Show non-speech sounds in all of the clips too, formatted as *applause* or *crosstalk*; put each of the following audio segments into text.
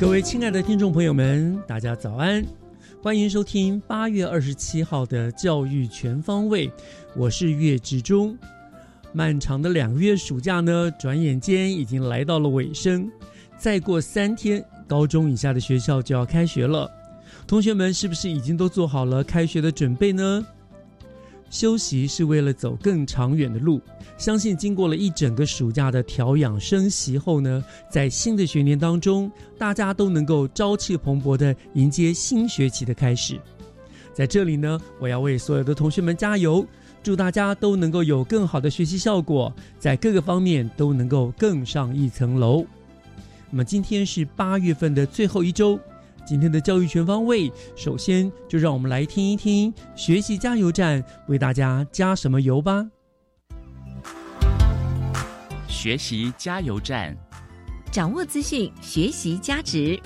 各位亲爱的听众朋友们，大家早安！欢迎收听八月二十七号的教育全方位，我是岳志忠。漫长的两个月暑假呢，转眼间已经来到了尾声。再过三天，高中以下的学校就要开学了。同学们是不是已经都做好了开学的准备呢？休息是为了走更长远的路。相信经过了一整个暑假的调养生息后呢，在新的学年当中，大家都能够朝气蓬勃的迎接新学期的开始。在这里呢，我要为所有的同学们加油，祝大家都能够有更好的学习效果，在各个方面都能够更上一层楼。那么今天是八月份的最后一周，今天的教育全方位，首先就让我们来听一听学习加油站为大家加什么油吧。学习加油站，掌握资讯，学习加值。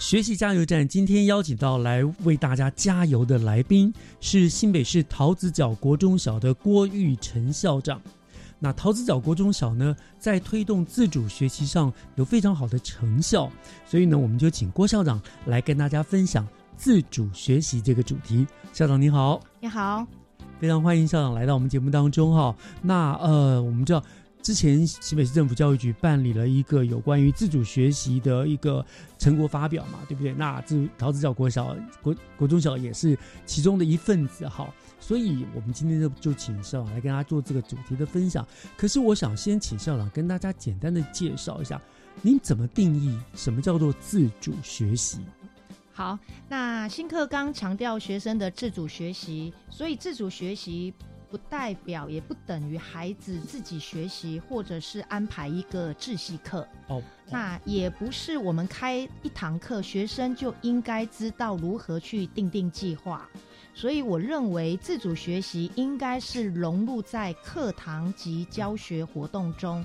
学习加油站今天邀请到来为大家加油的来宾是新北市桃子角国中小的郭玉成校长。那桃子角国中小呢，在推动自主学习上有非常好的成效，所以呢，我们就请郭校长来跟大家分享自主学习这个主题。校长你好，你好，非常欢迎校长来到我们节目当中哈。那呃，我们知道之前新北市政府教育局办理了一个有关于自主学习的一个成果发表嘛，对不对？那自桃子角国小国国中小也是其中的一份子哈。所以我们今天就就请校长来跟大家做这个主题的分享。可是我想先请校长跟大家简单的介绍一下，您怎么定义什么叫做自主学习？好，那新课纲强调学生的自主学习，所以自主学习不代表也不等于孩子自己学习，或者是安排一个自习课。哦，那也不是我们开一堂课，学生就应该知道如何去定定计划。所以我认为自主学习应该是融入在课堂及教学活动中，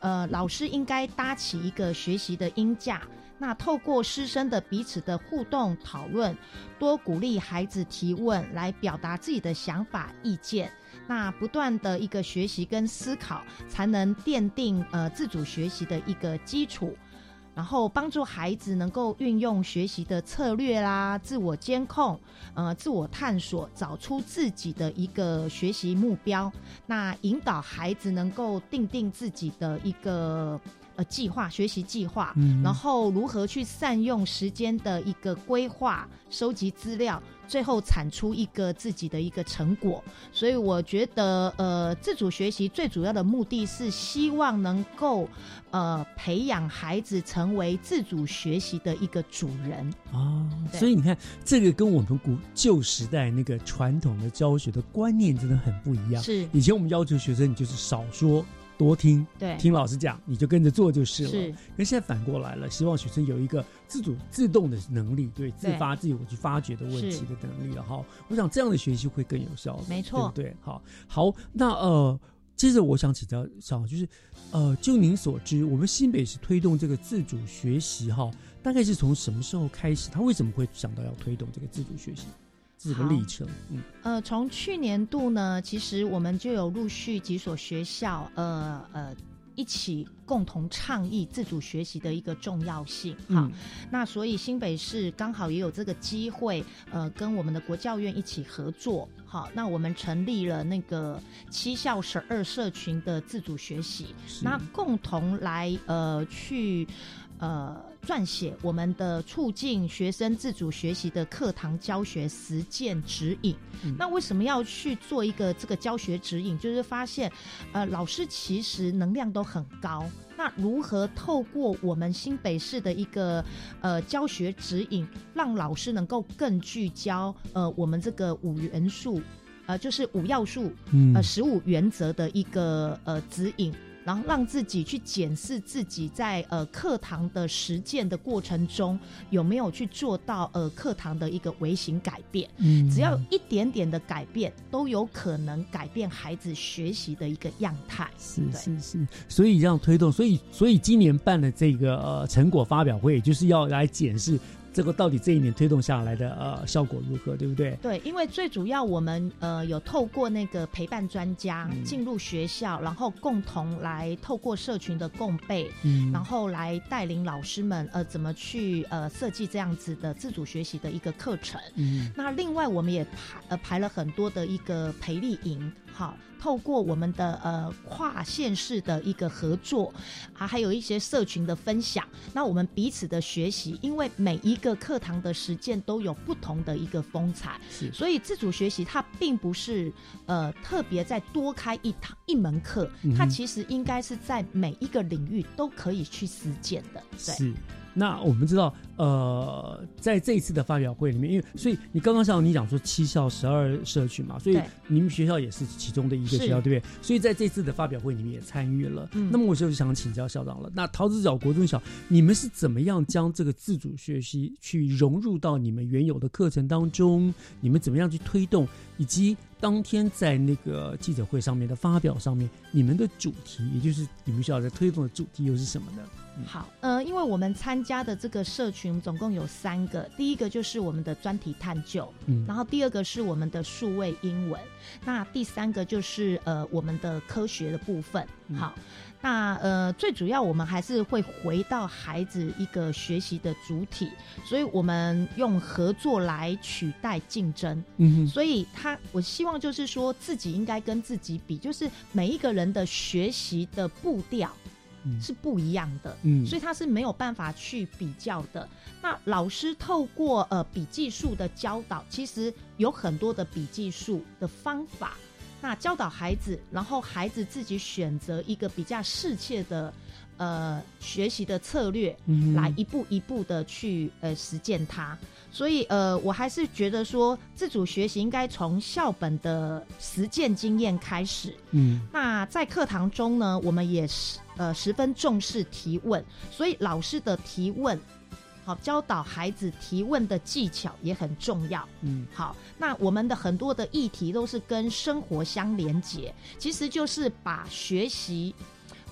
呃，老师应该搭起一个学习的音架，那透过师生的彼此的互动讨论，多鼓励孩子提问，来表达自己的想法意见，那不断的一个学习跟思考，才能奠定呃自主学习的一个基础。然后帮助孩子能够运用学习的策略啦，自我监控，呃，自我探索，找出自己的一个学习目标。那引导孩子能够定定自己的一个呃计划，学习计划，嗯然后如何去善用时间的一个规划，收集资料。最后产出一个自己的一个成果，所以我觉得，呃，自主学习最主要的目的是希望能够，呃，培养孩子成为自主学习的一个主人。啊，所以你看，这个跟我们古旧时代那个传统的教学的观念真的很不一样。是以前我们要求学生，你就是少说多听，对，听老师讲，你就跟着做就是了。是可现在反过来了，希望学生有一个自主、自动的能力，对，自发、自我去发掘的问题的能力了哈。我想这样的学习会更有效的，没错对不对？好，好，那呃，接着我想请教校长，就是呃，就您所知，我们新北市推动这个自主学习哈，大概是从什么时候开始？他为什么会想到要推动这个自主学习这个历程？嗯，呃，从去年度呢，其实我们就有陆续几所学校，呃呃，一起共同倡议自主学习的一个重要性。哈，嗯那所以新北市刚好也有这个机会，呃，跟我们的国教院一起合作。好，那我们成立了那个七校十二社群的自主学习，那共同来呃去呃撰写我们的促进学生自主学习的课堂教学实践指引。嗯那为什么要去做一个这个教学指引？就是发现呃老师其实能量都很高。那如何透过我们新北市的一个呃教学指引，让老师能够更聚焦呃我们这个五元素，呃就是五要素嗯呃十五原则的一个呃指引，然后让自己去检视自己在呃课堂的实践的过程中有没有去做到呃课堂的一个微型改变。嗯只要有一点点的改变，都有可能改变孩子学习的一个样态。是是是，所以这样推动，所以所以今年办的这个呃成果发表会，就是要来检视这个到底这一年推动下来的呃效果如何，对不对？对，因为最主要我们呃有透过那个陪伴专家嗯进入学校，然后共同来透过社群的共备，嗯然后来带领老师们呃怎么去呃设计这样子的自主学习的一个课程。嗯那另外我们也排呃排了很多的一个培力营，好，透过我们的呃跨县市的一个合作啊，还有一些社群的分享，那我们彼此的学习，因为每一个课堂的实践都有不同的一个风采，是所以自主学习它并不是呃特别再多开一堂一门课，它其实应该是在每一个领域都可以去实践的，对。是。那我们知道，呃，在这一次的发表会里面，因为所以你刚刚像你讲说七校十二社区嘛，所以你们学校也是其中的一个学校，对不对？所以在这次的发表会里面也参与了。嗯那么我就想请教校长了，那桃子角国中小，你们是怎么样将这个自主学习去融入到你们原有的课程当中？你们怎么样去推动？以及当天在那个记者会上面的发表上面，你们的主题，也就是你们学校在推动的主题又是什么呢？好，呃，因为我们参加的这个社群总共有三个，第一个就是我们的专题探究，嗯然后第二个是我们的数位英文，那第三个就是呃我们的科学的部分。嗯好，那呃最主要我们还是会回到孩子一个学习的主体，所以我们用合作来取代竞争。嗯哼，所以他，我希望就是说自己应该跟自己比，就是每一个人的学习的步调嗯是不一样的。嗯所以他是没有办法去比较的。那老师透过呃笔记术的教导，其实有很多的笔记术的方法，那教导孩子，然后孩子自己选择一个比较适切的呃学习的策略，嗯哼来一步一步的去呃实践它。所以呃，我还是觉得说，自主学习应该从校本的实践经验开始。嗯那在课堂中呢，我们也是呃十分重视提问，所以老师的提问，好教导孩子提问的技巧也很重要。嗯好，那我们的很多的议题都是跟生活相连接，其实就是把学习，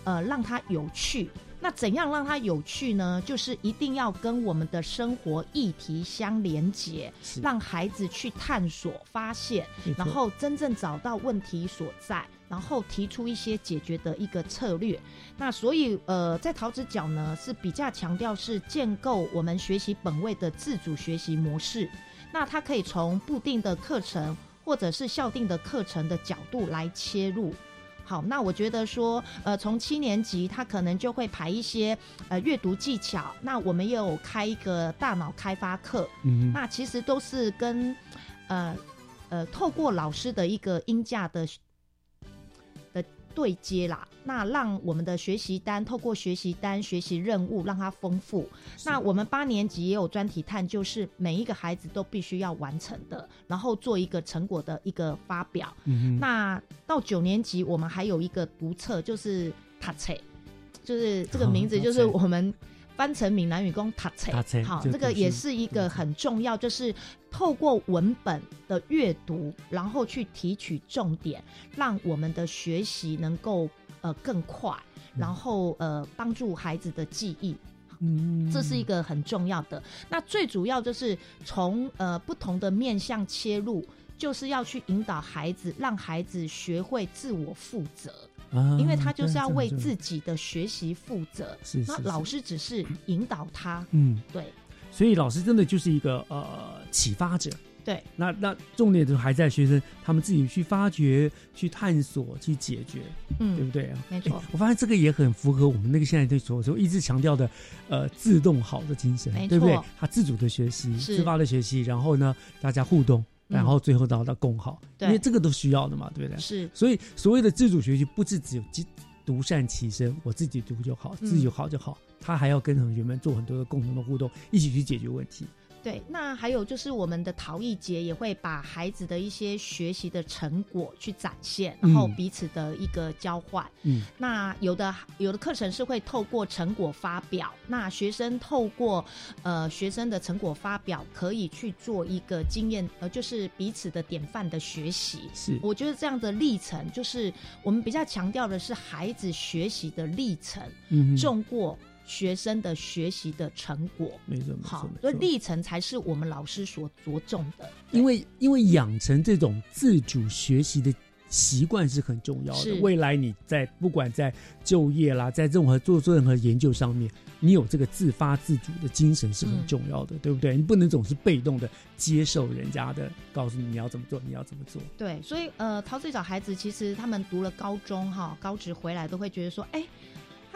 呃，让它有趣。那怎样让它有趣呢？就是一定要跟我们的生活议题相连接，是让孩子去探索、发现，然后真正找到问题所在，然后提出一些解决的一个策略。那所以呃，在桃子角呢是比较强调是建构我们学习本位的自主学习模式。那它可以从固定的课程或者是校定的课程的角度来切入。好，那我觉得说，呃，从七年级他可能就会排一些呃阅读技巧，那我们也有开一个大脑开发课，嗯那其实都是跟呃呃透过老师的一个音架的的对接啦，那让我们的学习单透过学习单、学习任务让它丰富。那我们八年级也有专题探究，是每一个孩子都必须要完成的，然后做一个成果的一个发表。嗯那到九年级，我们还有一个读册，就是塔册，就是这个名字，哦就是我们翻成闽南语讲塔册读册。好，就这个也是一个很重要，就是透过文本的阅读，然后去提取重点，让我们的学习能够呃更快，然后呃帮助孩子的记忆。嗯这是一个很重要的。那最主要就是从呃不同的面向切入，就是要去引导孩子，让孩子学会自我负责，啊因为他就是要为自己的学习负责。是那老师只是引导他，嗯，对所以老师真的就是一个呃启发者。对，那那重点就还在学生他们自己去发掘、去探索、去解决，嗯对不嗯，对啊？没错诶我发现这个也很符合我们那个现在对所说一直强调的，呃，自动好的精神，对不对？他自主的学习、自发的学习，然后呢，大家互动，嗯然后最后到到共好，因为这个都需要的嘛，对不对？是。所以所谓的自主学习，不是只有独独善其身，我自己读就好，嗯。自己好就好，他还要跟同学们做很多的共同的互动，一起去解决问题。对，那还有就是我们的陶艺节也会把孩子的一些学习的成果去展现，然后嗯彼此的一个交换。嗯，那有的有的课程是会透过成果发表，那学生透过呃学生的成果发表，可以去做一个经验，呃，就是彼此的典范的学习。是，我觉得这样的历程，就是我们比较强调的是孩子学习的历程，嗯，重过学生的学习的成果。没错没错好，所以历程才是我们老师所着重的。因为因为养成这种自主学习的习惯是很重要的。未来你在不管在就业啦，在任何做做任何研究上面，你有这个自发自主的精神是很嗯重要的，对不对？你不能总是被动的接受人家的告诉你你要怎么做，你要怎么做。对，所以呃，陶醉小孩子其实他们读了高中哈、高职回来都会觉得说，哎。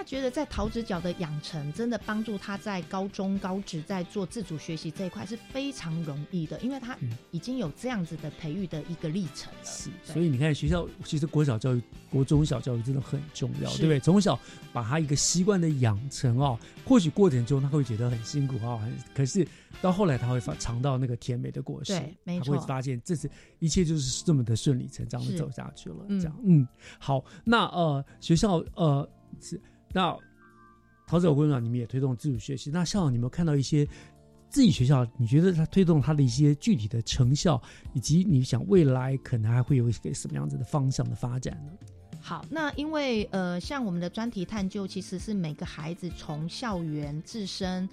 他觉得在陶子角的养成，真的帮助他在高中、高职在做自主学习这一块是非常容易的，因为他嗯已经有这样子的培育的一个历程了。是，所以你看，学校其实国小教育、国中小教育真的很重要，是对不对？从小把他一个习惯的养成哦，或许过程中他会觉得很辛苦啊、很可是到后来他会发尝到那个甜美的果实，对没错他会发现这是一切就是这么的顺理成章的走下去了。嗯这样，嗯，好，那呃，学校呃是那陶子有工长，你们也推动自主学习，那校长你有没有看到一些？自己学校，你觉得他推动他的一些具体的成效，以及你想未来可能还会有一个什么样子的方向的发展呢？好，那因为呃，像我们的专题探究，其实是每个孩子从校园自身，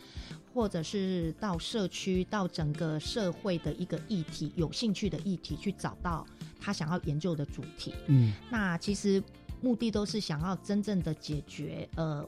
或者是到社区，到整个社会的一个议题，有兴趣的议题，去找到他想要研究的主题。嗯那其实目的都是想要真正的解决呃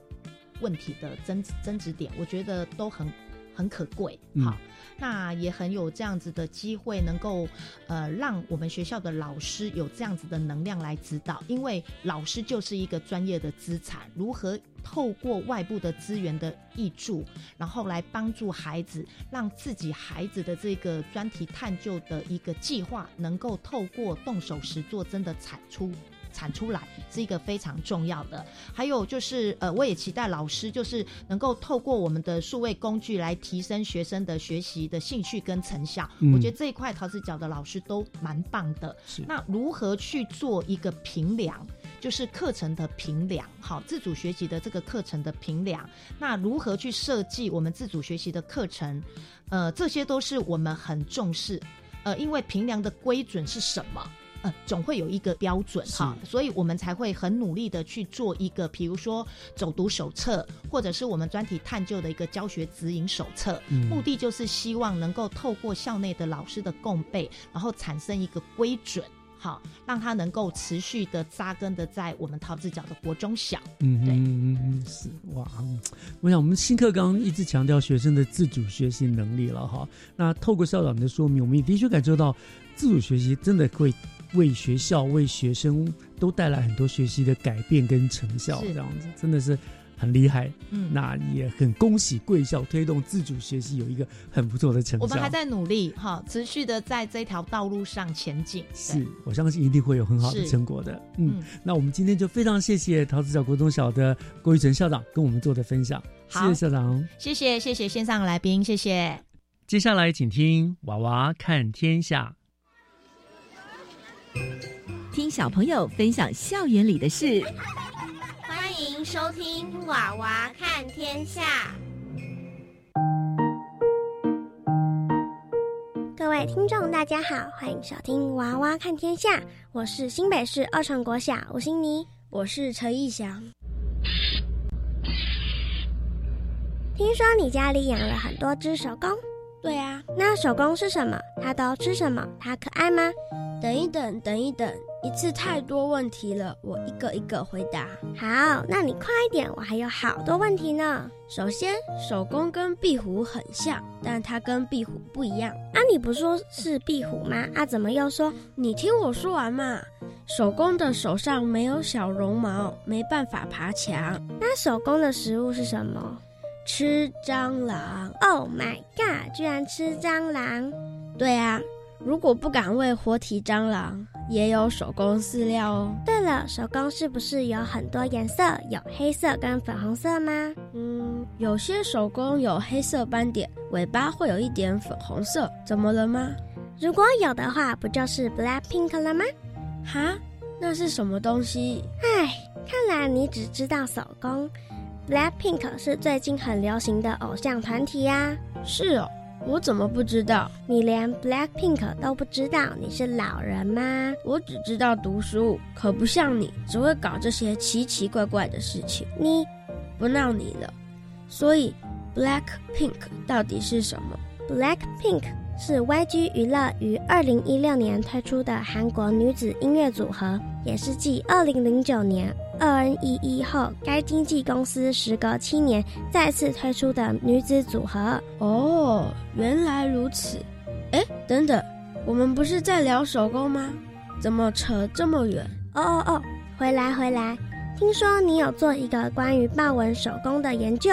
问题的争争执点，我觉得都很很可贵。嗯好，那也很有这样子的机会，能够呃让我们学校的老师有这样子的能量来指导，因为老师就是一个专业的资产，如何透过外部的资源的益助，然后来帮助孩子，让自己孩子的这个专题探究的一个计划，能够透过动手实做，真的产出。产出来是一个非常重要的，还有就是，呃，我也期待老师就是能够透过我们的数位工具来提升学生的学习的兴趣跟成效。嗯我觉得这一块陶子角的老师都蛮棒的。是那如何去做一个评量？就是课程的评量，好，自主学习的这个课程的评量，那如何去设计我们自主学习的课程？呃，这些都是我们很重视，呃，因为评量的规准是什么？呃，总会有一个标准哈，所以我们才会很努力的去做一个，比如说走读手册，或者是我们专题探究的一个教学指引手册，嗯目的就是希望能够透过校内的老师的共备，然后产生一个规准。好，让它能够持续的扎根的在我们桃子角的国中小。嗯对嗯嗯嗯是哇，嗯我想我们新课纲一直强调学生的自主学习能力了哈。那透过校长的说明，我们也的确感受到自主学习真的会为学校、为学生都带来很多学习的改变跟成效，是这样子真的是很厉害。嗯，那也很恭喜贵校推动自主学习有一个很不错的成效。我们还在努力哈，持续的在这条道路上前进。是，我相信一定会有很好的成果的。嗯，嗯，那我们今天就非常谢谢桃子角国中小的郭玉成校长跟我们做的分享，谢好谢校长。谢谢谢谢线上来宾，谢谢。接下来请听《娃娃看天下》。听小朋友分享校园里的事。欢迎收听《娃娃看天下》。各位听众，大家好，欢迎收听《娃娃看天下》，我是新北市二城国小吴欣妮，我是陈义祥。听说你家里养了很多只手工，对啊，那手工是什么？它都吃什么？它可爱吗？等一等，等一等，一次太多问题了，我一个一个回答。好，那你快一点，我还有好多问题呢。首先，手工跟壁虎很像，但它跟壁虎不一样。啊，你不说是壁虎吗？啊，怎么又说？你听我说完嘛。手工的手上没有小绒毛，没办法爬墙。那手工的食物是什么？吃蟑螂。Oh my god！居然吃蟑螂？对啊。如果不敢喂活体蟑螂，也有手工饲料哦。对了，手工是不是有很多颜色？有黑色跟粉红色吗？嗯，有些手工有黑色斑点，尾巴会有一点粉红色。怎么了吗？如果有的话，不就是 Black Pink 了吗？哈，那是什么东西？唉，看来你只知道手工。Black Pink 是最近很流行的偶像团体呀。是哦。我怎么不知道？你连 Black Pink 都不知道？你是老人吗？我只知道读书，可不像你，只会搞这些奇奇怪怪的事情。你不闹你了。所以 Black Pink 到底是什么？Black Pink 是 YG 娱乐于二零一六年推出的韩国女子音乐组合，也是继二零零九年。二 N 一一后，该经纪公司时隔七年再次推出的女子组合。哦，原来如此。哎，等等，我们不是在聊手工吗？怎么扯这么远？哦哦哦，回来回来。听说你有做一个关于豹纹手工的研究。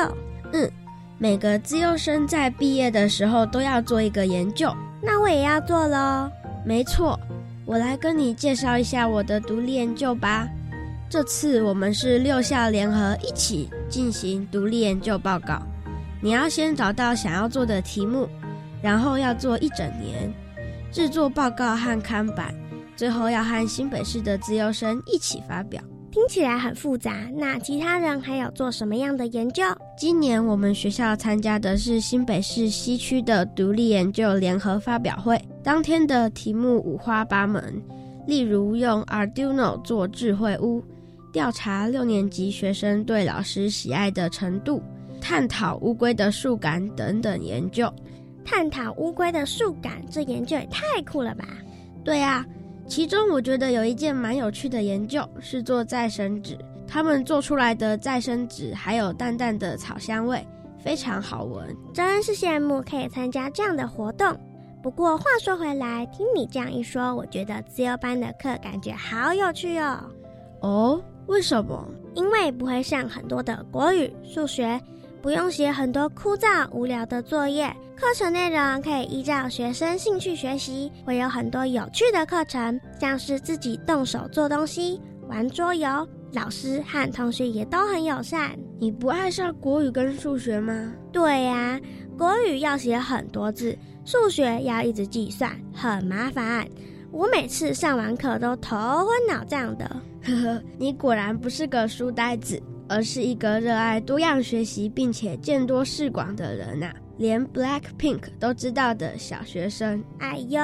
嗯，每个自优生在毕业的时候都要做一个研究。那我也要做喽。没错，我来跟你介绍一下我的独立研究吧。这次我们是六校联合一起进行独立研究报告。你要先找到想要做的题目，然后要做一整年，制作报告和刊版，最后要和新北市的自由生一起发表。听起来很复杂，那其他人还有做什么样的研究？今年我们学校参加的是新北市西区的独立研究联合发表会，当天的题目五花八门，例如用 Arduino 做智慧屋。调查六年级学生对老师喜爱的程度，探讨乌龟的触感等等研究。探讨乌龟的触感，这研究也太酷了吧？对啊，其中我觉得有一件蛮有趣的研究是做再生纸，他们做出来的再生纸还有淡淡的草香味，非常好闻。真是羡慕可以参加这样的活动。不过话说回来，听你这样一说，我觉得自由班的课感觉好有趣哦。哦。为什么？因为不会像很多的国语、数学，不用写很多枯燥无聊的作业。课程内容可以依照学生兴趣学习，会有很多有趣的课程，像是自己动手做东西、玩桌游。老师和同学也都很友善。你不爱上国语跟数学吗？对呀，国语要写很多字，数学要一直计算，很麻烦。我每次上完课都头昏脑胀的。呵呵，你果然不是个书呆子，而是一个热爱多样学习并且见多识广的人呐。连 Black Pink 都知道的小学生。哎呦，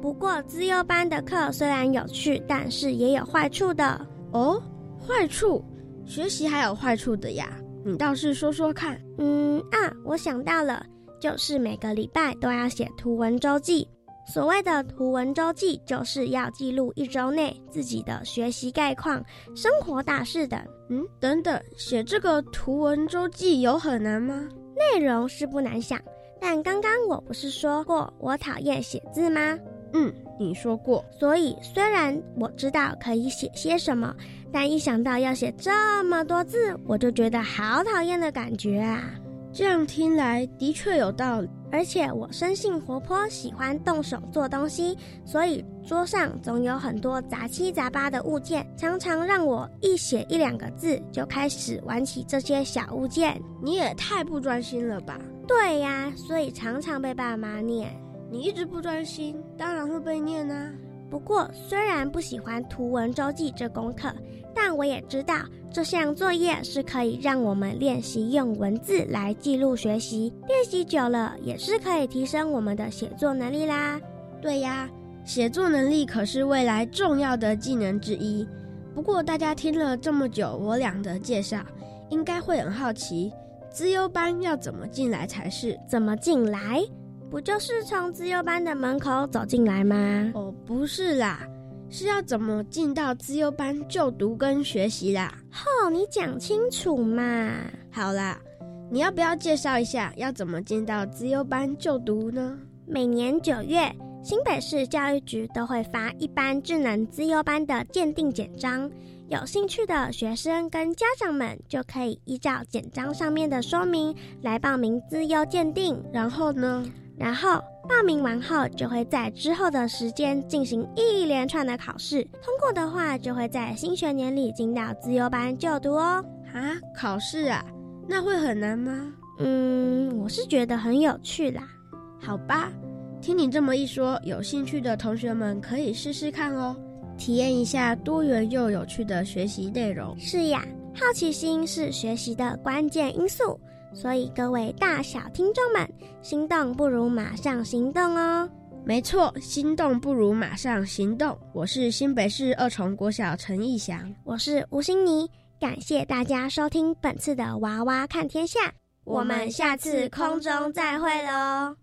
不过资优班的课虽然有趣，但是也有坏处的哦。坏处？学习还有坏处的呀？你倒是说说看。嗯啊，我想到了，就是每个礼拜都要写图文周记。所谓的图文周记，就是要记录一周内自己的学习概况、生活大事等。嗯，等等，写这个图文周记有很难吗？内容是不难想，但刚刚我不是说过我讨厌写字吗？嗯，你说过。所以虽然我知道可以写些什么，但一想到要写这么多字，我就觉得好讨厌的感觉啊。这样听来的确有道理。而且我生性活泼，喜欢动手做东西，所以桌上总有很多杂七杂八的物件，常常让我一写一两个字就开始玩起这些小物件。你也太不专心了吧？对呀，所以常常被爸妈念。你一直不专心，当然会被念啊。不过虽然不喜欢图文周记这功课。但我也知道，这项作业是可以让我们练习用文字来记录学习，练习久了也是可以提升我们的写作能力啦。对呀，写作能力可是未来重要的技能之一。不过大家听了这么久我俩的介绍，应该会很好奇，资优班要怎么进来才是？怎么进来？不就是从资优班的门口走进来吗？哦，不是啦，是要怎么进到自优班就读跟学习啦？哦，你讲清楚嘛。好啦，你要不要介绍一下要怎么进到自优班就读呢？每年九月，新北市教育局都会发一般智能自优班的鉴定简章。有兴趣的学生跟家长们就可以依照简章上面的说明来报名资优鉴定。然后呢？然后报名完后，就会在之后的时间进行一连串的考试。通过的话，就会在新学年里进到自由班就读哦。啊，考试啊？那会很难吗？嗯，我是觉得很有趣啦。好吧，听你这么一说，有兴趣的同学们可以试试看哦。体验一下多元又有趣的学习内容。是呀，好奇心是学习的关键因素，所以各位大小听众们，心动不如马上行动哦！没错，心动不如马上行动。我是新北市二重国小陈义祥，我是吴心妮，感谢大家收听本次的娃娃看天下，我们下次空中再会喽。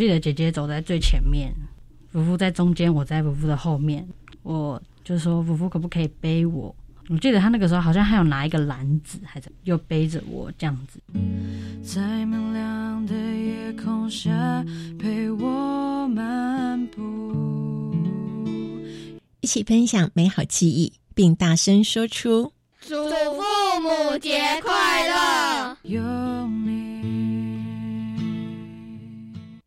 记得姐姐走在最前面，夫妇在中间，我在夫妇的后面。我就说夫妇可不可以背我？我记得他那个时候好像还有拿一个篮子，还在又背着我这样子。在明亮的夜空下陪我漫步，一起分享美好记忆，并大声说出“祝父母节快乐”。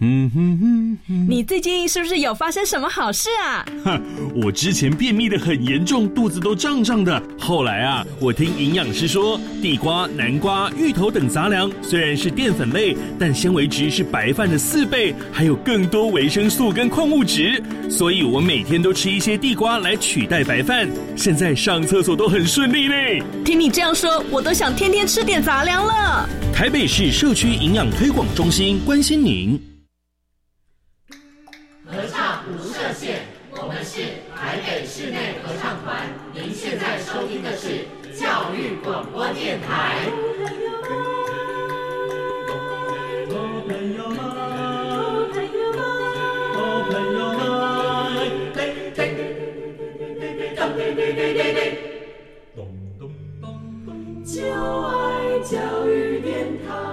嗯哼哼，你最近是不是有发生什么好事啊？哼，我之前便秘的很严重，肚子都胀胀的。后来啊，我听营养师说，地瓜、南瓜、芋头等杂粮虽然是淀粉类，但纤维值是白饭的四倍，还有更多维生素跟矿物质。所以我每天都吃一些地瓜来取代白饭，现在上厕所都很顺利嘞。听你这样说，我都想天天吃点杂粮了。台北市社区营养推广中心关心您。合唱无设限，我们是台北室内合唱团。您现在收听的是教育广播电台。就爱教育电台。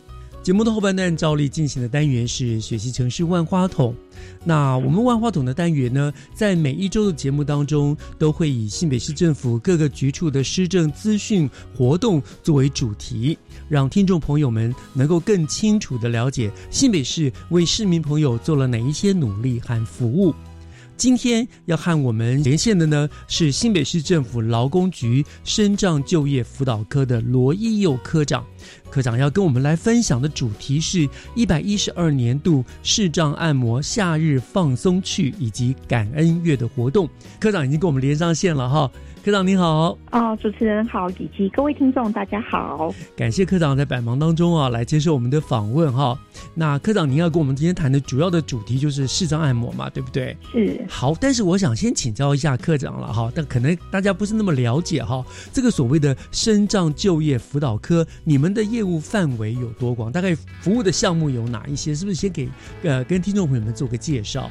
节目的后半段照例进行的单元是学习城市万花筒。那我们万花筒的单元呢，在每一周的节目当中，都会以新北市政府各个局处的施政资讯活动作为主题，让听众朋友们能够更清楚的了解新北市为市民朋友做了哪一些努力和服务。今天要和我们连线的呢，是新北市政府劳工局深障就业辅导科的罗一佑科长。科长要跟我们来分享的主题是一百一十二年度视障按摩夏日放松趣以及感恩月的活动。科长已经跟我们连上线了哈。科长您好，哦，主持人好，以及各位听众大家好，感谢科长在百忙当中啊来接受我们的访问哈。那科长您要跟我们今天谈的主要的主题就是视障按摩嘛，对不对？是。好，但是我想先请教一下科长了哈，但可能大家不是那么了解哈，这个所谓的身障就业辅导科，你们的业务范围有多广？大概服务的项目有哪一些？是不是先给呃跟听众朋友们做个介绍？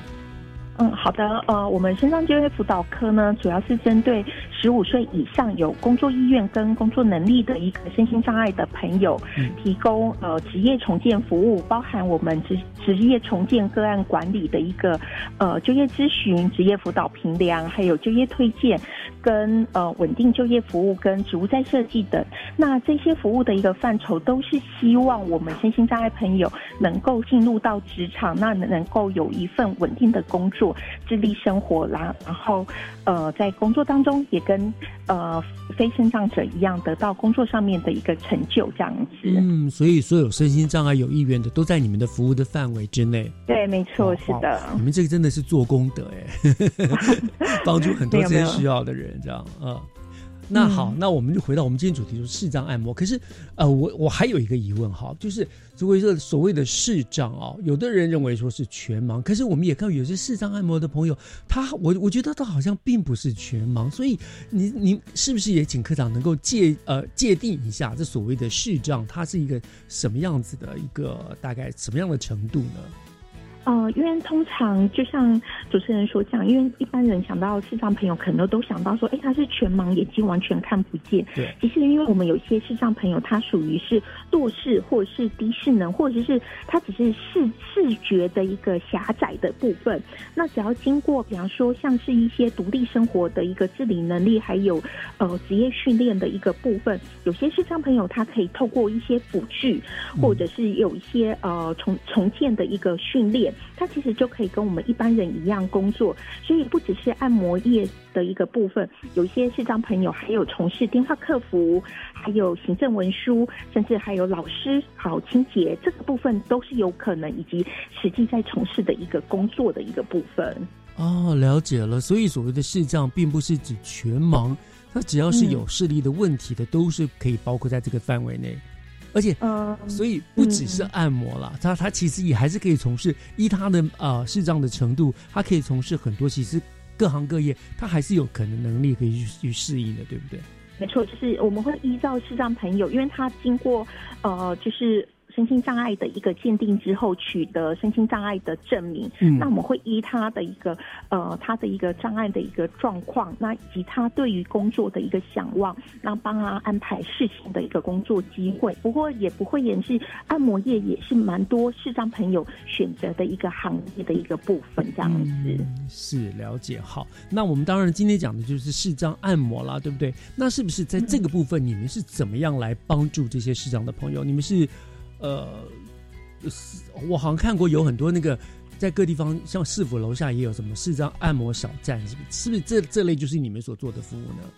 嗯，好的。呃，我们身上就业辅导科呢，主要是针对十五岁以上有工作意愿跟工作能力的一个身心障碍的朋友，提供呃职业重建服务，包含我们职职业重建个案管理的一个呃就业咨询、职业辅导评量，还有就业推荐。跟呃稳定就业服务跟职务再设计等，那这些服务的一个范畴都是希望我们身心障碍朋友能够进入到职场，那能够有一份稳定的工作，自立生活啦，然后呃在工作当中也跟呃非身障者一样得到工作上面的一个成就这样子。嗯，所以所有身心障碍有意愿的都在你们的服务的范围之内。对，没错，是的。你们这个真的是做功德哎，*laughs* 帮助很多这些需要的人。这样啊，那好，那我们就回到我们今天主题，就是视障按摩。可是，呃，我我还有一个疑问哈，就是作为这所谓的视障啊，有的人认为说是全盲，可是我们也看到有些视障按摩的朋友，他我我觉得他好像并不是全盲，所以你你是不是也请科长能够界呃界定一下，这所谓的视障，它是一个什么样子的一个大概什么样的程度呢？呃，呃，因为通常就像主持人所讲，因为一般人想到视障朋友，可能都想到说，哎，他是全盲，眼睛完全看不见。对。其实，因为我们有一些视障朋友，他属于是弱视，或者是低视能，或者是他只是视视觉的一个狭窄的部分。那只要经过，比方说像是一些独立生活的一个自理能力，还有呃职业训练的一个部分，有些视障朋友他可以透过一些辅具，或者是有一些呃重重建的一个训练。它其实就可以跟我们一般人一样工作，所以不只是按摩业的一个部分，有一些视障朋友还有从事电话客服，还有行政文书，甚至还有老师、好清洁这个部分都是有可能，以及实际在从事的一个工作的一个部分。哦，了解了。所以所谓的视障，并不是指全盲，它只要是有视力的问题的，都是可以包括在这个范围内。而且，所以不只是按摩了，他他其实也还是可以从事，依他的呃视障的程度，他可以从事很多其实各行各业，他还是有可能能力可以去去适应的，对不对？没错，就是我们会依照视障朋友，因为他经过呃，就是。身心障碍的一个鉴定之后，取得身心障碍的证明。嗯，那我们会依他的一个呃，他的一个障碍的一个状况，那以及他对于工作的一个向往，那帮他安排事情的一个工作机会。不过也不会延续按摩业，也是蛮多视障朋友选择的一个行业的一个部分，这样子。是了解好。那我们当然今天讲的就是视障按摩啦，对不对？那是不是在这个部分，你们是怎么样来帮助这些视障的朋友？你们是？呃，我好像看过有很多那个，在各地方，像市府楼下也有什么视障按摩小站，是不是？是不是这这类就是你们所做的服务呢？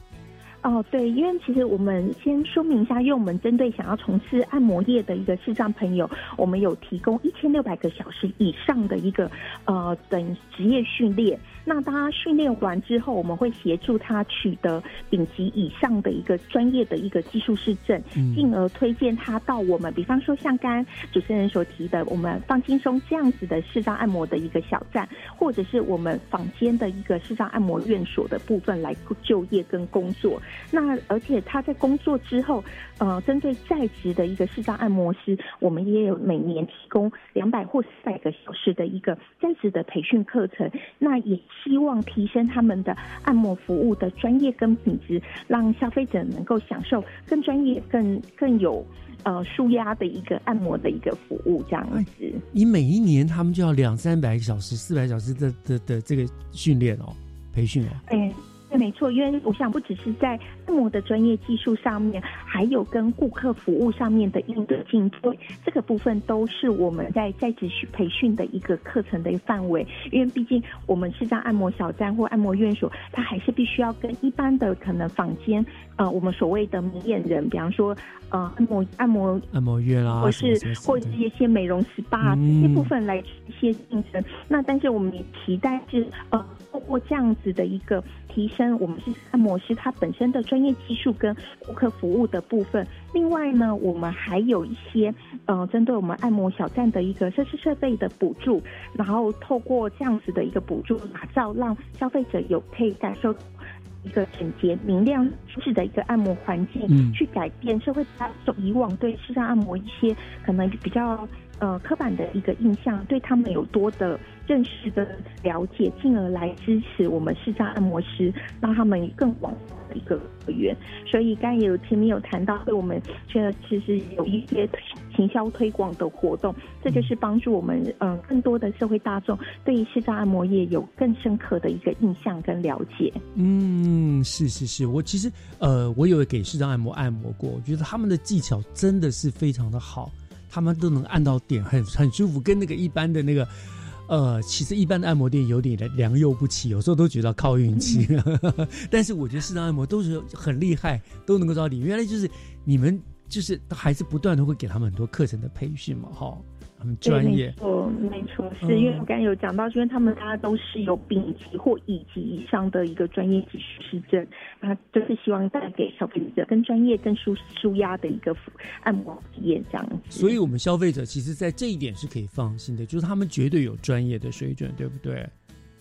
哦，对，因为其实我们先说明一下，因为我们针对想要从事按摩业的一个视障朋友，我们有提供一千六百个小时以上的一个呃等职业训练。那当他训练完之后，我们会协助他取得丙级以上的一个专业的一个技术师证，进而推荐他到我们，比方说像刚刚主持人所提的，我们放轻松这样子的视障按摩的一个小站，或者是我们坊间的一个视障按摩院所的部分来就业跟工作。那而且他在工作之后，呃，针对在职的一个视障按摩师，我们也有每年提供两百或四百个小时的一个在职的培训课程。那也希望提升他们的按摩服务的专业跟品质，让消费者能够享受更专业、更更有呃舒压的一个按摩的一个服务。这样子，你每一年他们就要两三百个小时、四百小时的的的这个训练哦，培训哦。哎。没错，因为我想不只是在按摩的专业技术上面，还有跟顾客服务上面的应对进退，这个部分都是我们在在职培训的一个课程的一个范围。因为毕竟我们是在按摩小站或按摩院所，它还是必须要跟一般的可能坊间，呃，我们所谓的明眼人，比方说，呃，按摩按摩按摩院啦，或是或者是一些美容 SPA 这些部分来一些竞争。那但是我们也期待是呃，通过这样子的一个。提升我们是按摩师他本身的专业技术跟顾客服务的部分。另外呢，我们还有一些呃，针对我们按摩小站的一个设施设备的补助，然后透过这样子的一个补助，打造让消费者有可以感受一个整洁、明亮、舒适的一个按摩环境，去改变社会大众以往对视障按摩一些可能比较呃刻板的一个印象，对他们有多的。认识的了解，进而来支持我们视障按摩师，让他们更广的一个源。所以刚才有前面有谈到，对我们现在其实有一些行销推广的活动，这就是帮助我们嗯更多的社会大众对于视障按摩业有更深刻的一个印象跟了解。嗯，是是是，我其实呃我有给视障按摩按摩过，我觉得他们的技巧真的是非常的好，他们都能按到点，很很舒服，跟那个一般的那个。呃，其实一般的按摩店有点良莠不齐，有时候都觉得靠运气。*laughs* 但是我觉得适当按摩都是很厉害，都能够到底。原来就是你们就是还是不断的会给他们很多课程的培训嘛，哈。很专业，哦，没错，是因为我刚才有讲到，因为他们大家都是有丙级或乙级以上的一个专业技术师证，那就是希望带给消费者更专业、更舒舒压的一个按摩体验这样子。所以，我们消费者其实，在这一点是可以放心的，就是他们绝对有专业的水准，对不对？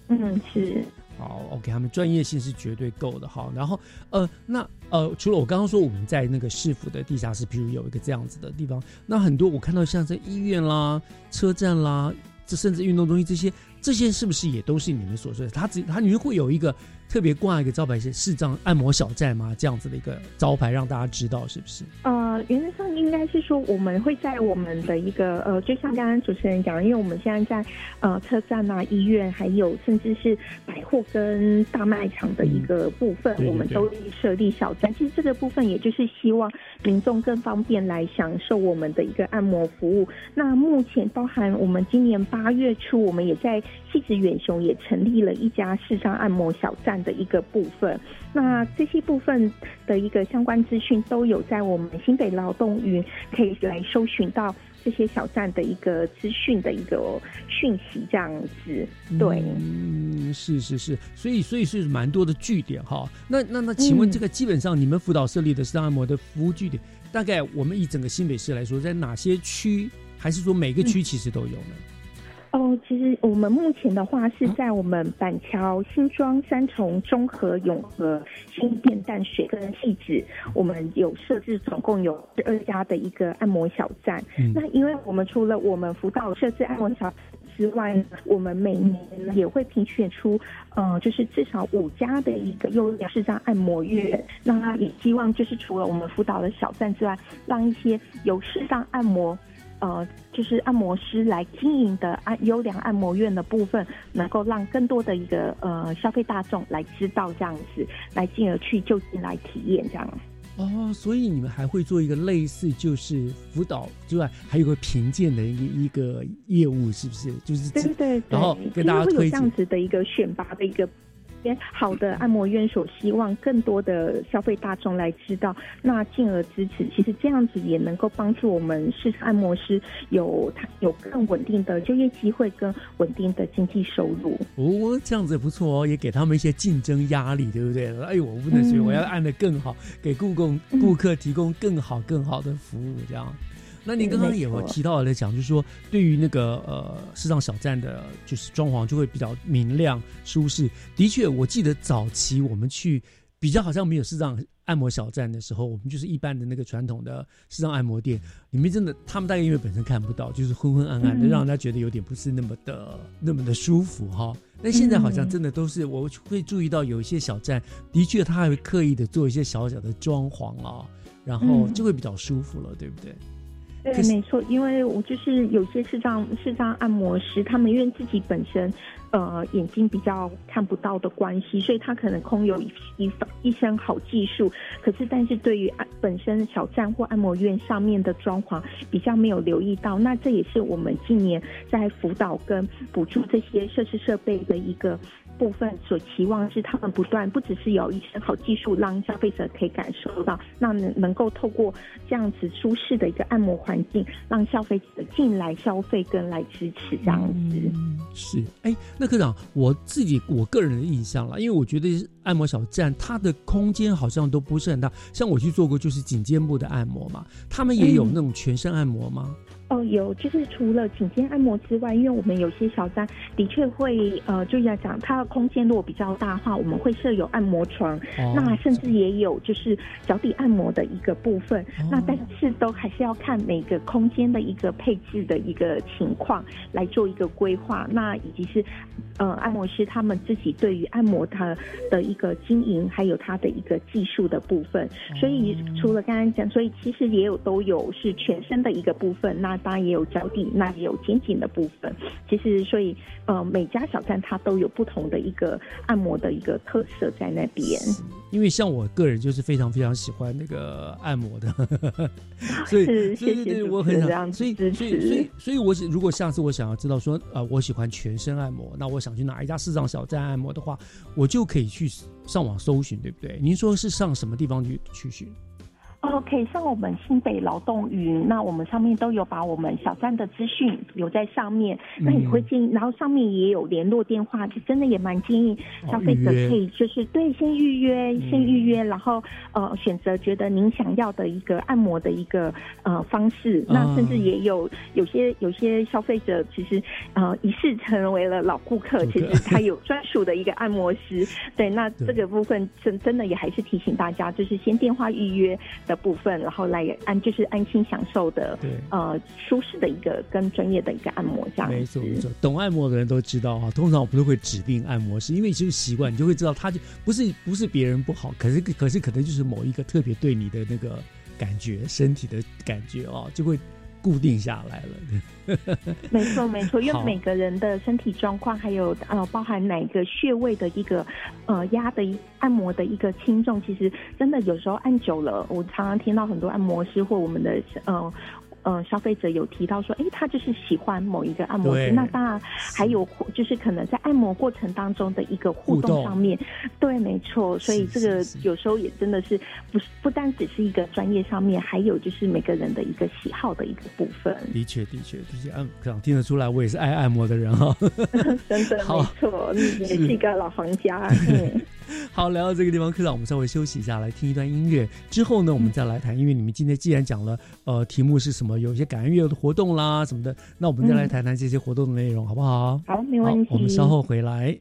嗯，是。好，OK，他们专业性是绝对够的哈。然后，呃，那呃，除了我刚刚说我们在那个市府的地下室，譬如有一个这样子的地方，那很多我看到像在医院啦、车站啦，这甚至运动中心这些，这些是不是也都是你们所说的？它只它你们会有一个特别挂一个招牌是视障按摩小站吗？这样子的一个招牌让大家知道是不是？呃，原则上应该是说我们会在我们的一个呃，就像刚刚主持人讲，因为我们现在在呃车站啊、医院，还有甚至是百货跟大卖场的一个部分，我们都设立小站。其实这个部分也就是希望民众更方便来享受我们的一个按摩服务。那目前包含我们今年八月初，我们也在细子远雄也成立了一家视障按摩小站的一个部分。那这些部分的一个相关资讯都有在我们新北劳动云可以来搜寻到这些小站的一个资讯的一个讯息，这样子。对，嗯，是是是，所以所以是蛮多的据点哈。那那那，请问这个基本上你们辅导设立的视障按摩的服务据点，大概我们以整个新北市来说，在哪些区？还是说每个区其实都有呢？哦，其实我们目前的话是在我们板桥、新庄、三重、中和、永和、新店、淡水跟汐止，我们有设置总共有十二家的一个按摩小站。那因为我们除了我们辅导设置按摩小之外，我们每年也会评选出，呃，就是至少五家的一个优良市障按摩院。那也希望就是除了我们辅导的小站之外，让一些有适当按摩。呃，就是按摩师来经营的按优良按摩院的部分，能够让更多的一个呃消费大众来知道这样子，来进而去就近来体验这样。哦，所以你们还会做一个类似就是辅导之外，还有个评鉴的一一个业务，是不是？就是对对对，然后跟大家会有这样子的一个选拔的一个。好的按摩院所希望更多的消费大众来知道，那进而支持，其实这样子也能够帮助我们市场按摩师有他有更稳定的就业机会跟稳定的经济收入。哦，这样子也不错哦，也给他们一些竞争压力，对不对？哎，我不能学，我要按的更好，给顾客顾客提供更好更好的服务，这样。那您刚刚也有提到来讲，就是说对于那个呃市场小站的，就是装潢就会比较明亮舒适。的确，我记得早期我们去比较好像没有市场按摩小站的时候，我们就是一般的那个传统的市场按摩店里面，真的他们大概因为本身看不到，就是昏昏暗暗的，让人家觉得有点不是那么的那么的舒服哈。那现在好像真的都是，我会注意到有一些小站，的确他还会刻意的做一些小小的装潢啊，然后就会比较舒服了，对不对？对，没错，因为我就是有些视障视障按摩师，他们因为自己本身，呃，眼睛比较看不到的关系，所以他可能空有一一一身好技术，可是但是对于按本身小站或按摩院上面的装潢比较没有留意到，那这也是我们近年在辅导跟补助这些设施设备的一个。部分所期望是他们不断不只是有一些好技术，让消费者可以感受到，那能能够透过这样子舒适的一个按摩环境，让消费者进来消费跟来支持这样子。是，哎，那科长，我自己我个人的印象啦，因为我觉得按摩小站它的空间好像都不是很大，像我去做过就是颈肩部的按摩嘛，他们也有那种全身按摩吗？哦，有，就是除了颈肩按摩之外，因为我们有些小三的确会，呃，就要讲它的空间如果比较大的话，我们会设有按摩床，那甚至也有就是脚底按摩的一个部分，那但是都还是要看每个空间的一个配置的一个情况来做一个规划，那以及是，呃，按摩师他们自己对于按摩它的一个经营，还有它的一个技术的部分，所以除了刚刚讲，所以其实也有都有是全身的一个部分，那。当然也有脚底，那也有肩颈的部分。其实，所以呃，每家小站它都有不同的一个按摩的一个特色在那边。因为像我个人就是非常非常喜欢那个按摩的，*laughs* 所以对对对，我很想，所以所以所以所以，我如果下次我想要知道说呃，我喜欢全身按摩，那我想去哪一家市场小站按摩的话，我就可以去上网搜寻，对不对？您说是上什么地方去去寻？哦，可以上我们新北劳动云，那我们上面都有把我们小站的资讯留在上面。那也会建议，然后上面也有联络电话，就真的也蛮建议消费者可以就是对先预约，先预约，然后呃选择觉得您想要的一个按摩的一个呃方式。那甚至也有有些有些消费者其实呃一试成为了老顾客，其实他有专属的一个按摩师。对，那 *laughs* 这个部分真真的也还是提醒大家，就是先电话预约。的部分，然后来安就是安心享受的，对，呃，舒适的一个跟专业的一个按摩这样。没错没错，懂按摩的人都知道哈。通常我们都会指定按摩师，因为就是习惯，你就会知道，他就不是不是别人不好，可是可是可能就是某一个特别对你的那个感觉，身体的感觉哦，就会。固定下来了，*laughs* 没错没错，因为每个人的身体状况，还有呃包含哪个穴位的一个呃压的按摩的一个轻重，其实真的有时候按久了，我常常听到很多按摩师或我们的嗯。呃，消费者有提到说，哎，他就是喜欢某一个按摩师。那当然还有，就是可能在按摩过程当中的一个互动上面，对，没错。所以这个有时候也真的是不不单只是一个专业上面，还有就是每个人的一个喜好的一个部分。的确，的确，的确，按这样听得出来，我也是爱按摩的人哈。*laughs* 真的，没错，你也是一个老行家。*laughs* *laughs* 好，聊到这个地方，科长，我们稍微休息一下，来听一段音乐。之后呢，我们再来谈。因为你们今天既然讲了，呃，题目是什么？有一些感恩月的活动啦什么的，那我们再来谈谈这些活动的内容，好不好？好，没问题。我们稍后回来。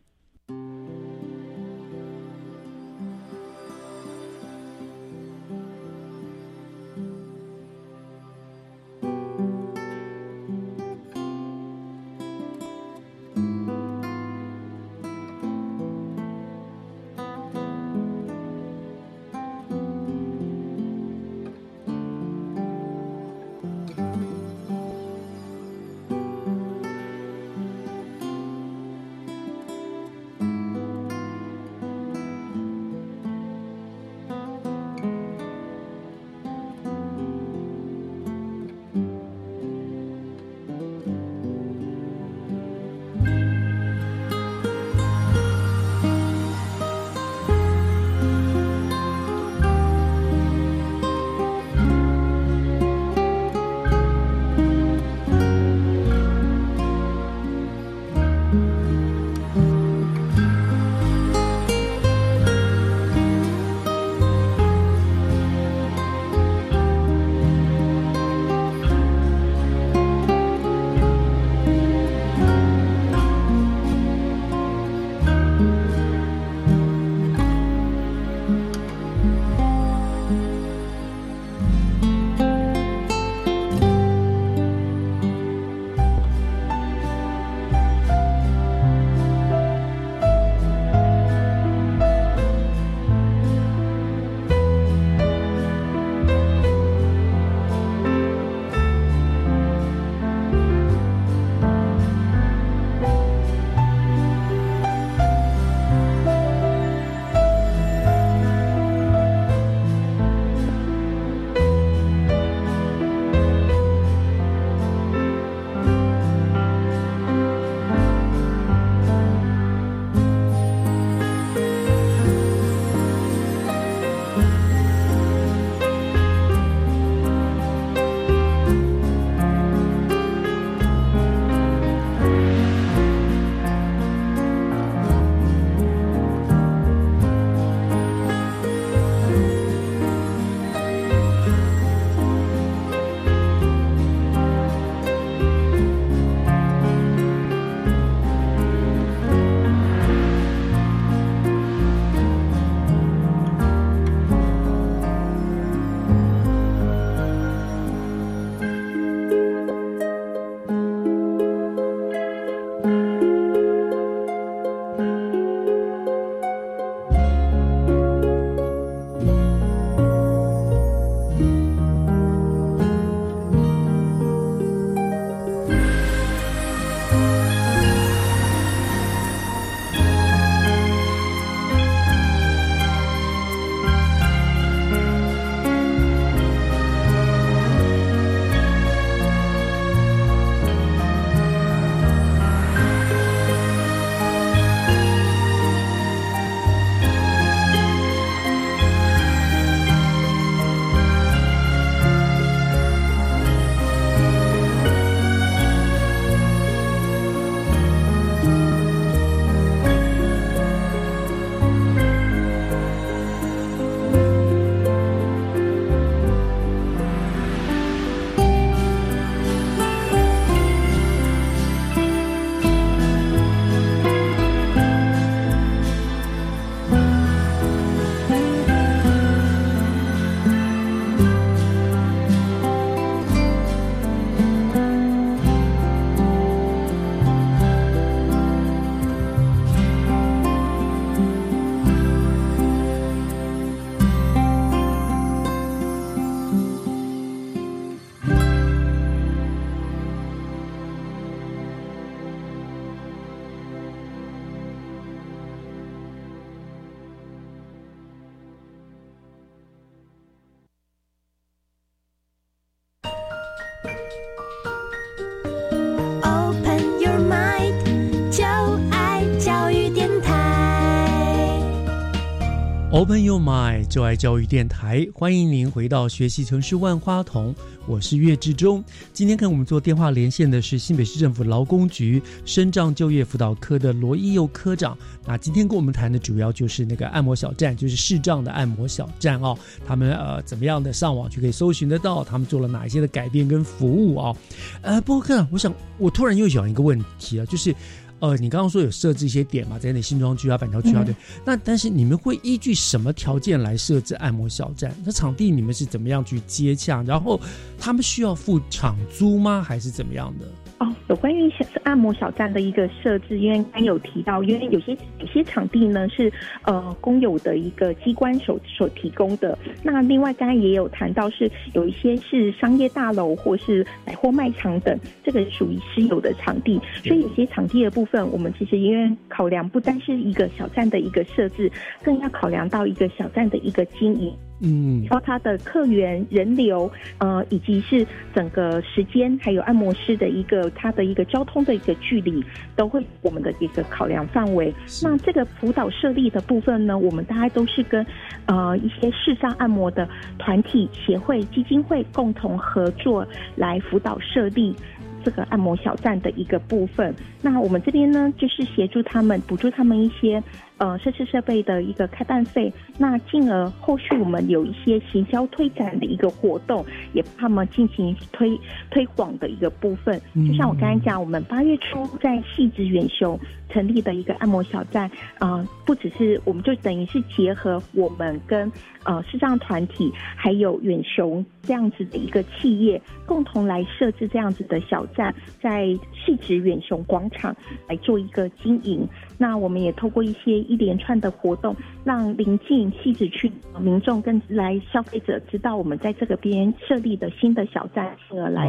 Open Your Mind，就爱教育电台，欢迎您回到学习城市万花筒，我是岳志忠。今天跟我们做电话连线的是新北市政府劳工局身障就业辅导科的罗一佑科长。那今天跟我们谈的主要就是那个按摩小站，就是视障的按摩小站哦。他们呃怎么样的上网就可以搜寻得到？他们做了哪一些的改变跟服务啊？呃，不过科长，我想我突然又想一个问题啊，就是。呃，你刚刚说有设置一些点嘛，在那新庄区啊、板桥区啊，对。那但是你们会依据什么条件来设置按摩小站？那场地你们是怎么样去接洽？然后他们需要付场租吗？还是怎么样的？哦，有关于小按摩小站的一个设置，因为刚有提到，因为有些有些场地呢是呃公有的一个机关所所提供的。那另外刚刚也有谈到，是有一些是商业大楼或是百货卖场等，这个属于私有的场地。所以有些场地的部分，我们其实因为考量不单是一个小站的一个设置，更要考量到一个小站的一个经营。嗯，包括它的客源、人流，呃，以及是整个时间，还有按摩师的一个它的一个交通的一个距离，都会我们的一个考量范围。那这个辅导设立的部分呢，我们大概都是跟呃一些视障按摩的团体、协会、基金会共同合作来辅导设立。这个按摩小站的一个部分，那我们这边呢，就是协助他们补助他们一些呃设施设备的一个开办费，那进而后续我们有一些行销推展的一个活动，也帮他们进行推推广的一个部分。就像我刚才讲，我们八月初在细致远雄成立的一个按摩小站，啊，不只是我们就等于是结合我们跟。呃，视障团体还有远雄这样子的一个企业，共同来设置这样子的小站，在细致远雄广场来做一个经营。那我们也透过一些一连串的活动，让临近西子区民众跟来消费者知道我们在这个边设立的新的小站，进而来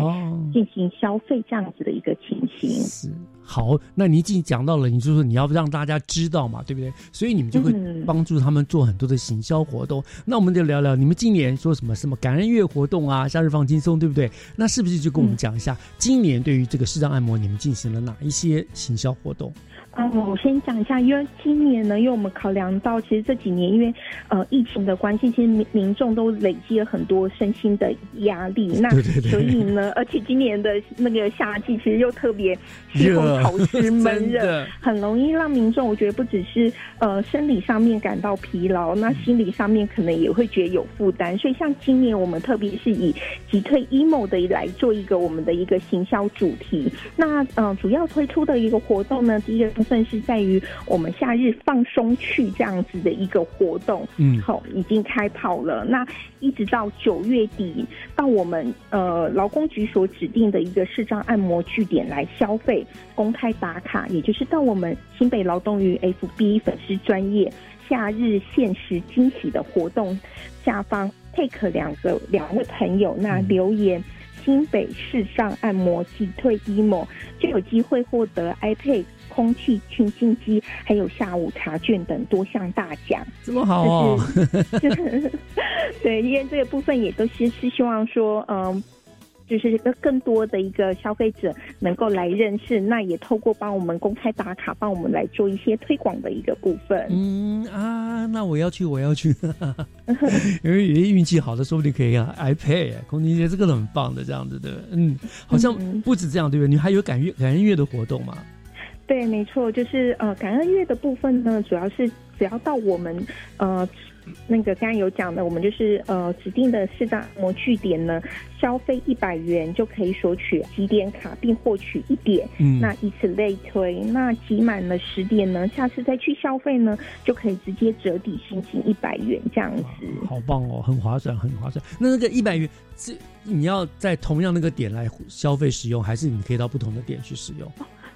进行消费这样子的一个情形。是好，那你已经讲到了，你就说你要让大家知道嘛，对不对？所以你们就会帮助他们做很多的行销活动。那我们就聊聊你们今年说什么什么感恩月活动啊，夏日放轻松，对不对？那是不是就跟我们讲一下，今年对于这个视障按摩，你们进行了哪一些行销活动？嗯，我先讲一下，因为今年呢，因为我们考量到，其实这几年因为呃疫情的关系，其实民民众都累积了很多身心的压力。*laughs* 那所以呢，而且今年的那个夏季其实又特别气候潮湿闷热，*laughs* 很容易让民众我觉得不只是呃生理上面感到疲劳，那心理上面可能也会觉得有负担。所以像今年我们特别是以击退 emo 的来做一个我们的一个行销主题。那嗯，主要推出的一个活动呢，第一个。部分是在于我们夏日放松去这样子的一个活动，嗯，好，已经开跑了。那一直到九月底，到我们呃劳工局所指定的一个视障按摩据点来消费，公开打卡，也就是到我们新北劳动局 FB 粉丝专业夏日限时惊喜的活动下方，take 两个两位朋友那留言。新北市上按摩击退 emo 就有机会获得 iPad、空气清新机，还有下午茶券等多项大奖。这么好哦！*laughs* 对，因为这个部分也都是是希望说，嗯。就是更更多的一个消费者能够来认识，那也透过帮我们公开打卡，帮我们来做一些推广的一个部分。嗯啊，那我要去，我要去，*laughs* 因为有些运气好的，说不定可以啊。iPad 空气姐这个很棒的，这样子的，嗯，好像不止这样，对不对？你还有感月感恩月的活动吗？对，没错，就是呃，感恩月的部分呢，主要是只要到我们呃。那个刚刚有讲的，我们就是呃指定的四大模具点呢，消费一百元就可以索取几点卡，并获取一点。嗯，那以此类推，那集满了十点呢，下次再去消费呢，就可以直接折抵现金一百元这样子。好棒哦，很划算，很划算。那那个一百元是你要在同样那个点来消费使用，还是你可以到不同的点去使用？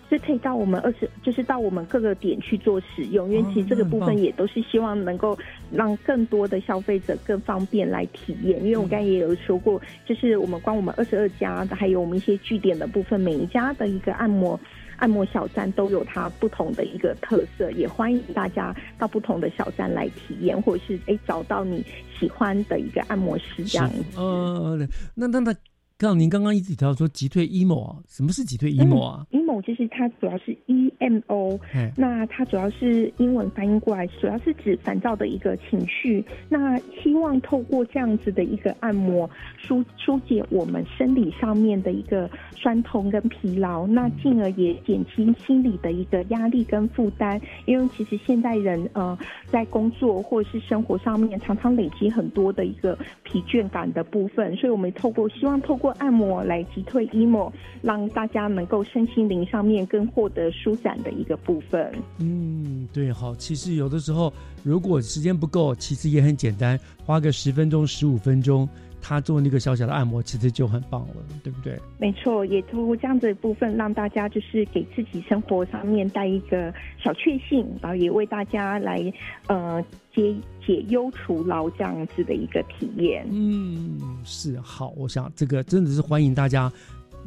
是可以到我们二十，就是到我们各个点去做使用，因为其实这个部分也都是希望能够让更多的消费者更方便来体验。因为我刚才也有说过，就是我们光我们二十二家的，还有我们一些据点的部分，每一家的一个按摩按摩小站都有它不同的一个特色，也欢迎大家到不同的小站来体验，或者是哎找到你喜欢的一个按摩师这样。呃，那那那。刚您刚刚一直提到说急退 emo 啊，什么是急退 emo 啊？因 emo 就是它主要是 E M O，那它主要是英文翻译过来，主要是指烦躁的一个情绪。那希望透过这样子的一个按摩，疏疏解我们生理上面的一个酸痛跟疲劳，那进而也减轻心理的一个压力跟负担。因为其实现代人呃在工作或者是生活上面，常常累积很多的一个疲倦感的部分，所以我们透过希望透过按摩来击退 emo，让大家能够身心灵上面更获得舒展的一个部分。嗯，对，好，其实有的时候如果时间不够，其实也很简单，花个十分钟、十五分钟。他做那个小小的按摩，其实就很棒了，对不对？没错，也通过这样子的部分，让大家就是给自己生活上面带一个小确幸，然后也为大家来呃解解忧除劳这样子的一个体验。嗯，是好，我想这个真的是欢迎大家。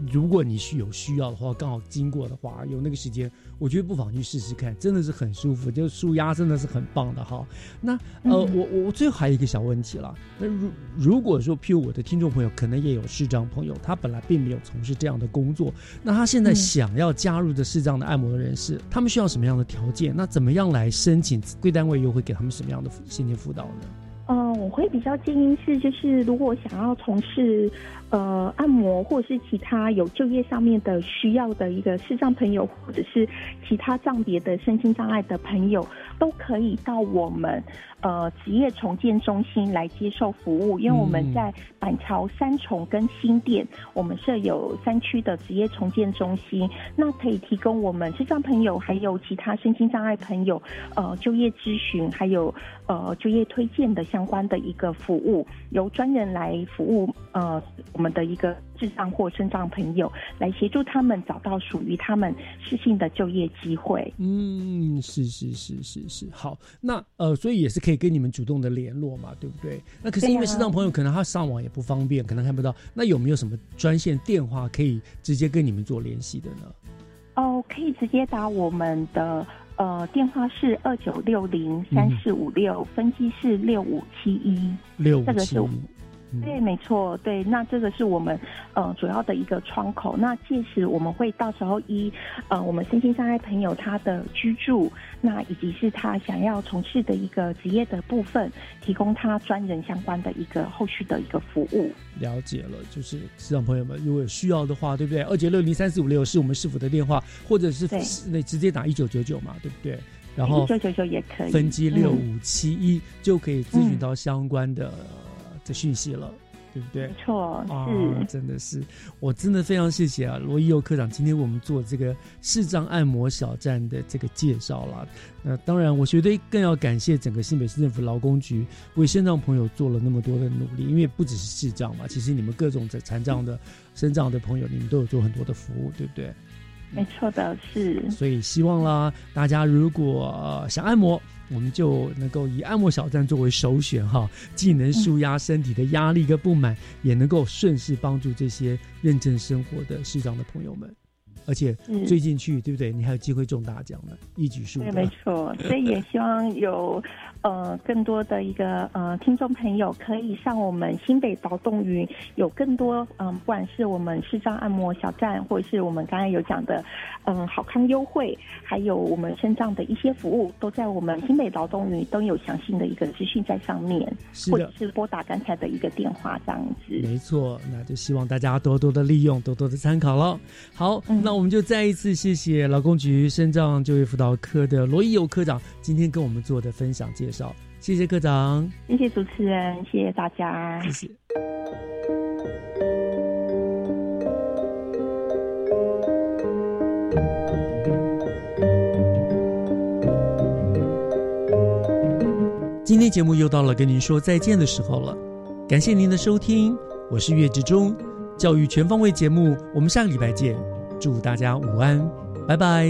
如果你是有需要的话，刚好经过的话，有那个时间，我觉得不妨去试试看，真的是很舒服，就是舒压真的是很棒的哈。那呃，我我最后还有一个小问题了，那如如果说，譬如我的听众朋友可能也有视障朋友，他本来并没有从事这样的工作，那他现在想要加入的视障的按摩的人士，他们需要什么样的条件？那怎么样来申请？贵单位又会给他们什么样的心理辅导呢？嗯，我会比较建议是，就是如果想要从事。呃，按摩或者是其他有就业上面的需要的一个视障朋友，或者是其他障别的身心障碍的朋友，都可以到我们呃职业重建中心来接受服务。因为我们在板桥三重跟新店，我们设有三区的职业重建中心，那可以提供我们视障朋友还有其他身心障碍朋友呃就业咨询，还有呃就业推荐的相关的一个服务，由专人来服务呃。我们的一个智障或身障朋友来协助他们找到属于他们适性的就业机会。嗯，是是是是是，好，那呃，所以也是可以跟你们主动的联络嘛，对不对？那可是因为身障朋友可能他上网也不方便，可能看不到，那有没有什么专线电话可以直接跟你们做联系的呢？哦，可以直接打我们的呃电话是二九六零三四五六，分机是六五七一，六五七一。对，没错，对，那这个是我们呃主要的一个窗口。那届时我们会到时候依呃我们身心障碍朋友他的居住，那以及是他想要从事的一个职业的部分，提供他专人相关的一个后续的一个服务。了解了，就是市场朋友们如果有需要的话，对不对？二九六零三四五六是我们市府的电话，或者是那直接打一九九九嘛，对不对？然后一九九九也可以，分机六五七一就可以咨询到相关的。的讯息了，对不对？没错，是，真的是，我真的非常谢谢啊，罗伊佑科长今天为我们做这个视障按摩小站的这个介绍了。那当然，我觉得更要感谢整个新北市政府劳工局为身障朋友做了那么多的努力，因为不只是视障嘛，其实你们各种的残障的、身障的朋友，你们都有做很多的服务，对不对？没错的，是。所以希望啦，大家如果想按摩。我们就能够以按摩小站作为首选哈，既能舒压身体的压力跟不满，也能够顺势帮助这些认真生活的市长的朋友们。而且最近去，对不对？你还有机会中大奖呢，一举数得。没错，所以也希望有呃更多的一个呃听众朋友可以上我们新北劳动云，有更多嗯，不管是我们视障按摩小站，或者是我们刚才有讲的嗯好康优惠，还有我们身障的一些服务，都在我们新北劳动云都有详细的一个资讯在上面，或者是拨打刚才的一个电话这样子。没错，那就希望大家多多的利用，多多的参考了。好，那。我们就再一次谢谢劳工局身障就业辅导科的罗一友科长今天跟我们做的分享介绍，谢谢科长，谢谢主持人，谢谢大家，谢谢。今天节目又到了跟您说再见的时候了，感谢您的收听，我是岳志忠，教育全方位节目，我们下个礼拜见。祝大家午安，拜拜。